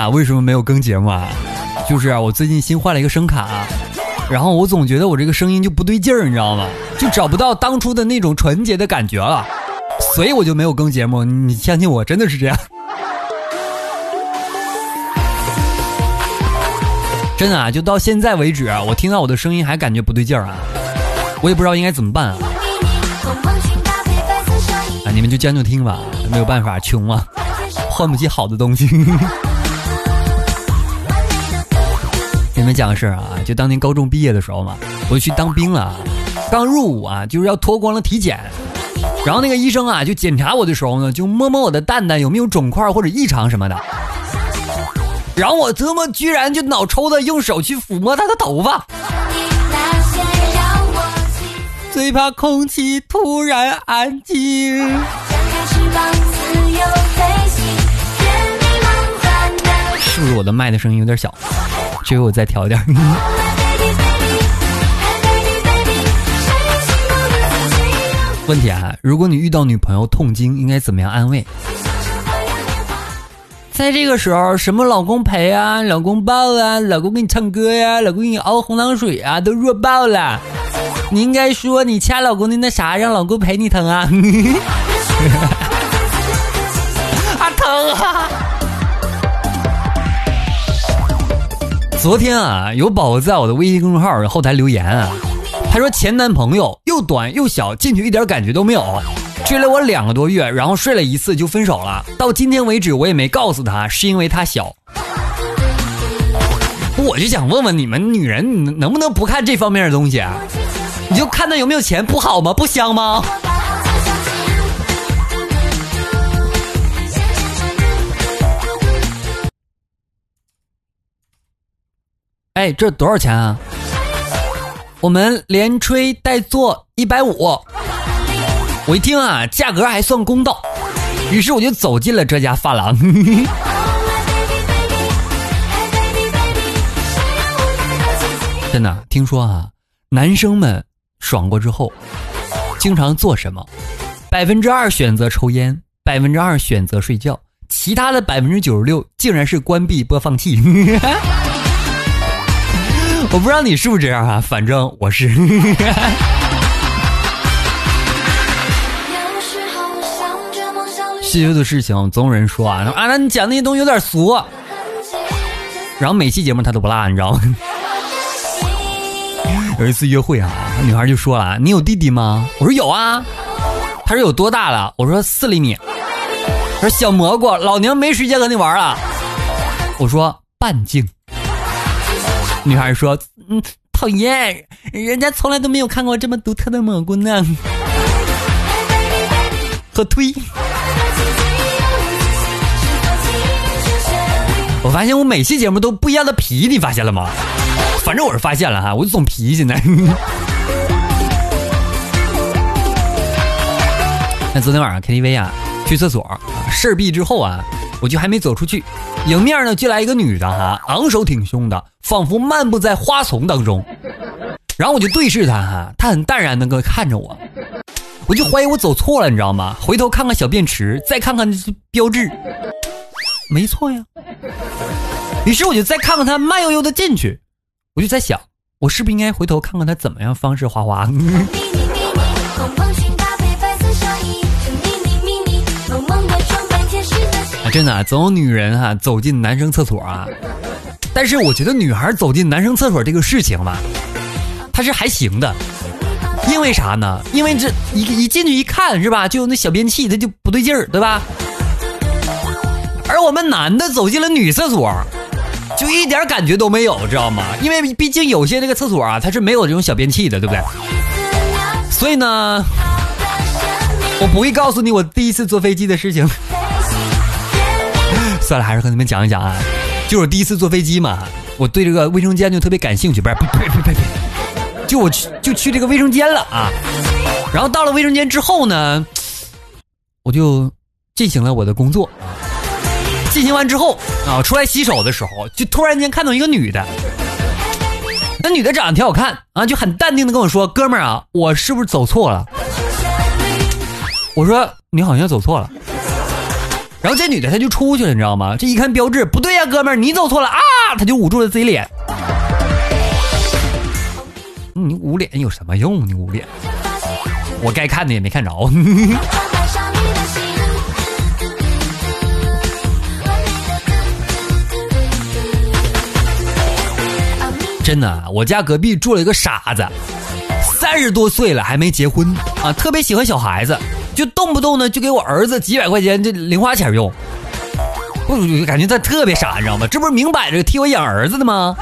啊，为什么没有更节目啊？就是啊，我最近新换了一个声卡。然后我总觉得我这个声音就不对劲儿，你知道吗？就找不到当初的那种纯洁的感觉了，所以我就没有更节目。你相信我，真的是这样。真的啊，就到现在为止啊，我听到我的声音还感觉不对劲儿啊，我也不知道应该怎么办啊。啊，你们就将就听吧，没有办法，穷啊，换不起好的东西。你们讲个事儿啊，就当年高中毕业的时候嘛，我就去当兵了，刚入伍啊，就是要脱光了体检，然后那个医生啊，就检查我的时候呢，就摸摸我的蛋蛋有没有肿块或者异常什么的，然后我他妈居然就脑抽的用手去抚摸他的头发，最怕空气突然安静。是不是我的麦的声音有点小？这回我再调点。问题啊，如果你遇到女朋友痛经，应该怎么样安慰？在这个时候，什么老公陪啊，老公抱啊，老公给你唱歌呀，老公给你熬红糖水啊，都弱爆了。你应该说你掐老公的那啥，让老公陪你疼啊。啊疼啊！昨天啊，有宝宝在我的微信公众号后台留言啊，他说前男朋友又短又小，进去一点感觉都没有，追了我两个多月，然后睡了一次就分手了。到今天为止，我也没告诉他是因为他小。我就想问问你们女人，能不能不看这方面的东西啊？你就看他有没有钱，不好吗？不香吗？哎，这多少钱啊？我们连吹带做一百五。我一听啊，价格还算公道，于是我就走进了这家发廊。真的，听说啊，男生们爽过之后，经常做什么？百分之二选择抽烟，百分之二选择睡觉，其他的百分之九十六竟然是关闭播放器。我不知道你是不是这样啊，反正我是。细微的事情总有人说啊，啊，那你讲那些东西有点俗。然后每期节目他都不落，你知道吗？有一次约会啊，女孩就说了：“你有弟弟吗？”我说：“有啊。”他说：“有多大了？”我说：“四厘米。”他说：“小蘑菇，老娘没时间和你玩了。”我说：“半径。”女孩说：“嗯，讨厌，人家从来都没有看过这么独特的蘑菇呢。”和推。我发现我每期节目都不一样的皮，你发现了吗？反正我是发现了哈，我就总皮现在。那昨天晚上 KTV 啊，去厕所，事儿毕之后啊。我就还没走出去，迎面呢就来一个女的哈，昂首挺胸的，仿佛漫步在花丛当中。然后我就对视她哈，她很淡然的个看着我，我就怀疑我走错了，你知道吗？回头看看小便池，再看看标志，没错呀。于是我就再看看她慢悠悠的进去，我就在想，我是不是应该回头看看她怎么样方式花花？真的，总有女人哈走进男生厕所啊，但是我觉得女孩走进男生厕所这个事情吧，她是还行的，因为啥呢？因为这一一进去一看是吧，就有那小便器，它就不对劲儿，对吧？而我们男的走进了女厕所，就一点感觉都没有，知道吗？因为毕竟有些那个厕所啊，它是没有这种小便器的，对不对？所以呢，我不会告诉你我第一次坐飞机的事情。算了，还是和你们讲一讲啊。就是第一次坐飞机嘛，我对这个卫生间就特别感兴趣，不是，呸呸呸呸，就我去就去这个卫生间了啊。然后到了卫生间之后呢，我就进行了我的工作。进行完之后啊，出来洗手的时候，就突然间看到一个女的。那女的长得挺好看啊，就很淡定的跟我说：“哥们儿啊，我是不是走错了？”我说：“你好像走错了。”然后这女的她就出去了，你知道吗？这一看标志，不对呀，哥们儿，你走错了啊！她就捂住了自己脸。你捂脸有什么用？你捂脸，我该看的也没看着。真的，我家隔壁住了一个傻子，三十多岁了还没结婚啊，特别喜欢小孩子，就动不动呢就给我儿子几百块钱这零花钱用，我就感觉他特别傻，你知道吗？这不是明摆着替我养儿子的吗？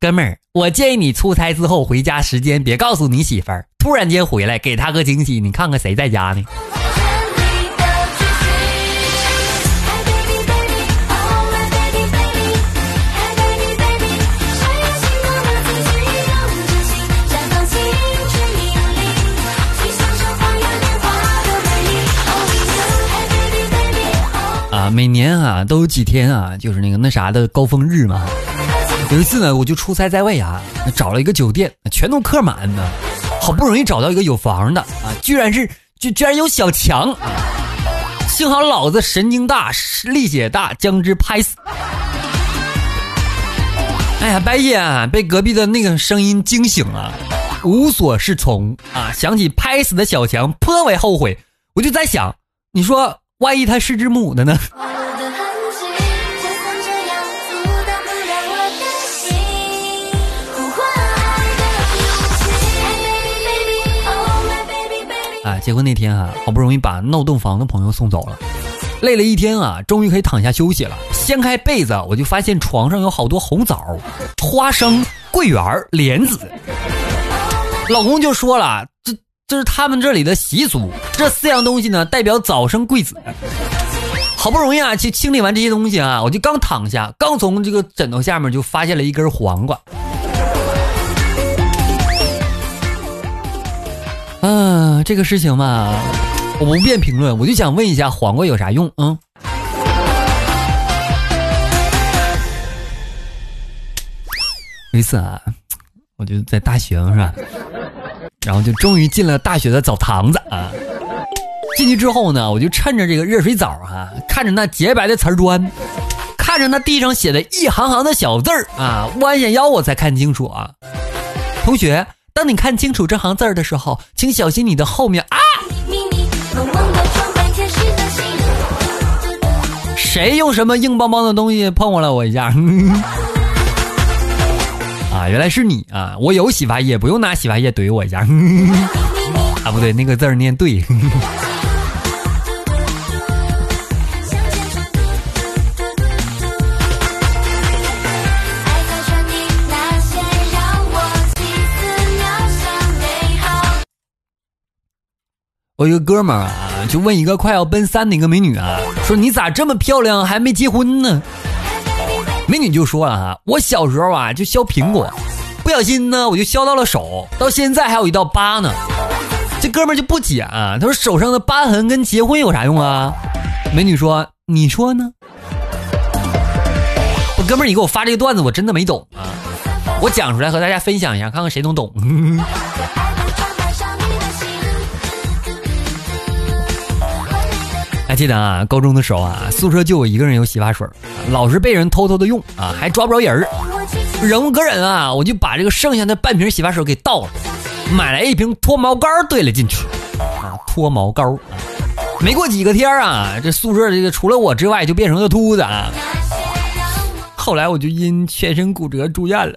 哥们儿，我建议你出差之后回家时间别告诉你媳妇儿，突然间回来给他个惊喜，你看看谁在家呢？每年啊都有几天啊，就是那个那啥的高峰日嘛。有一次呢，我就出差在外啊，找了一个酒店，全都客满呢。好不容易找到一个有房的啊，居然是就居然有小强。幸好老子神经大，力气也大，将之拍死。哎呀，半夜啊，被隔壁的那个声音惊醒了，无所适从啊，想起拍死的小强，颇为后悔。我就在想，你说。万一他是只母的呢？啊，结婚那天啊，好不容易把闹洞房的朋友送走了，累了一天啊，终于可以躺下休息了。掀开被子，我就发现床上有好多红枣、花生、桂圆、莲子。老公就说了，这。这是他们这里的习俗，这四样东西呢代表早生贵子。好不容易啊去清理完这些东西啊，我就刚躺下，刚从这个枕头下面就发现了一根黄瓜。嗯，这个事情嘛，我不便评论，我就想问一下，黄瓜有啥用？嗯。有一次啊，我就在大学是吧？然后就终于进了大学的澡堂子啊！进去之后呢，我就趁着这个热水澡啊，看着那洁白的瓷砖，看着那地上写的一行行的小字儿啊，弯下腰我才看清楚啊。同学，当你看清楚这行字儿的时候，请小心你的后面啊！谁用什么硬邦邦的东西碰我了我一下？啊，原来是你啊！我有洗发液，不用拿洗发液怼我一下。啊，不对，那个字儿念对。我一个哥们儿啊，就问一个快要奔三的一个美女啊，说你咋这么漂亮，还没结婚呢？美女就说了哈，我小时候啊就削苹果，不小心呢我就削到了手，到现在还有一道疤呢。这哥们就不解啊，他说手上的疤痕跟结婚有啥用啊？美女说，你说呢？我哥们，你给我发这个段子，我真的没懂啊，我讲出来和大家分享一下，看看谁能懂。记得啊，高中的时候啊，宿舍就我一个人有洗发水，老是被人偷偷的用啊，还抓不着人儿。忍无可忍啊，我就把这个剩下的半瓶洗发水给倒了，买来一瓶脱毛膏兑了进去。啊，脱毛膏，没过几个天啊，这宿舍这个除了我之外就变成了秃子啊。后来我就因全身骨折住院了。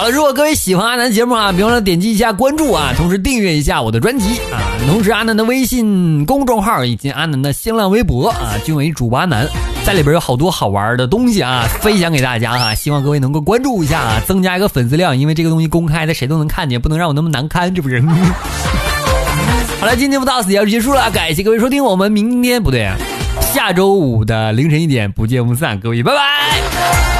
好了，如果各位喜欢阿南的节目啊，别忘了点击一下关注啊，同时订阅一下我的专辑啊，同时阿南的微信公众号以及阿南的新浪微博啊，均为主播阿南，在里边有好多好玩的东西啊，分享给大家哈，希望各位能够关注一下啊，增加一个粉丝量，因为这个东西公开的谁都能看见，不能让我那么难堪，这不是？好了，今天节目到此要结束了，感谢各位收听，我们明天不对，下周五的凌晨一点不见不散，各位拜拜。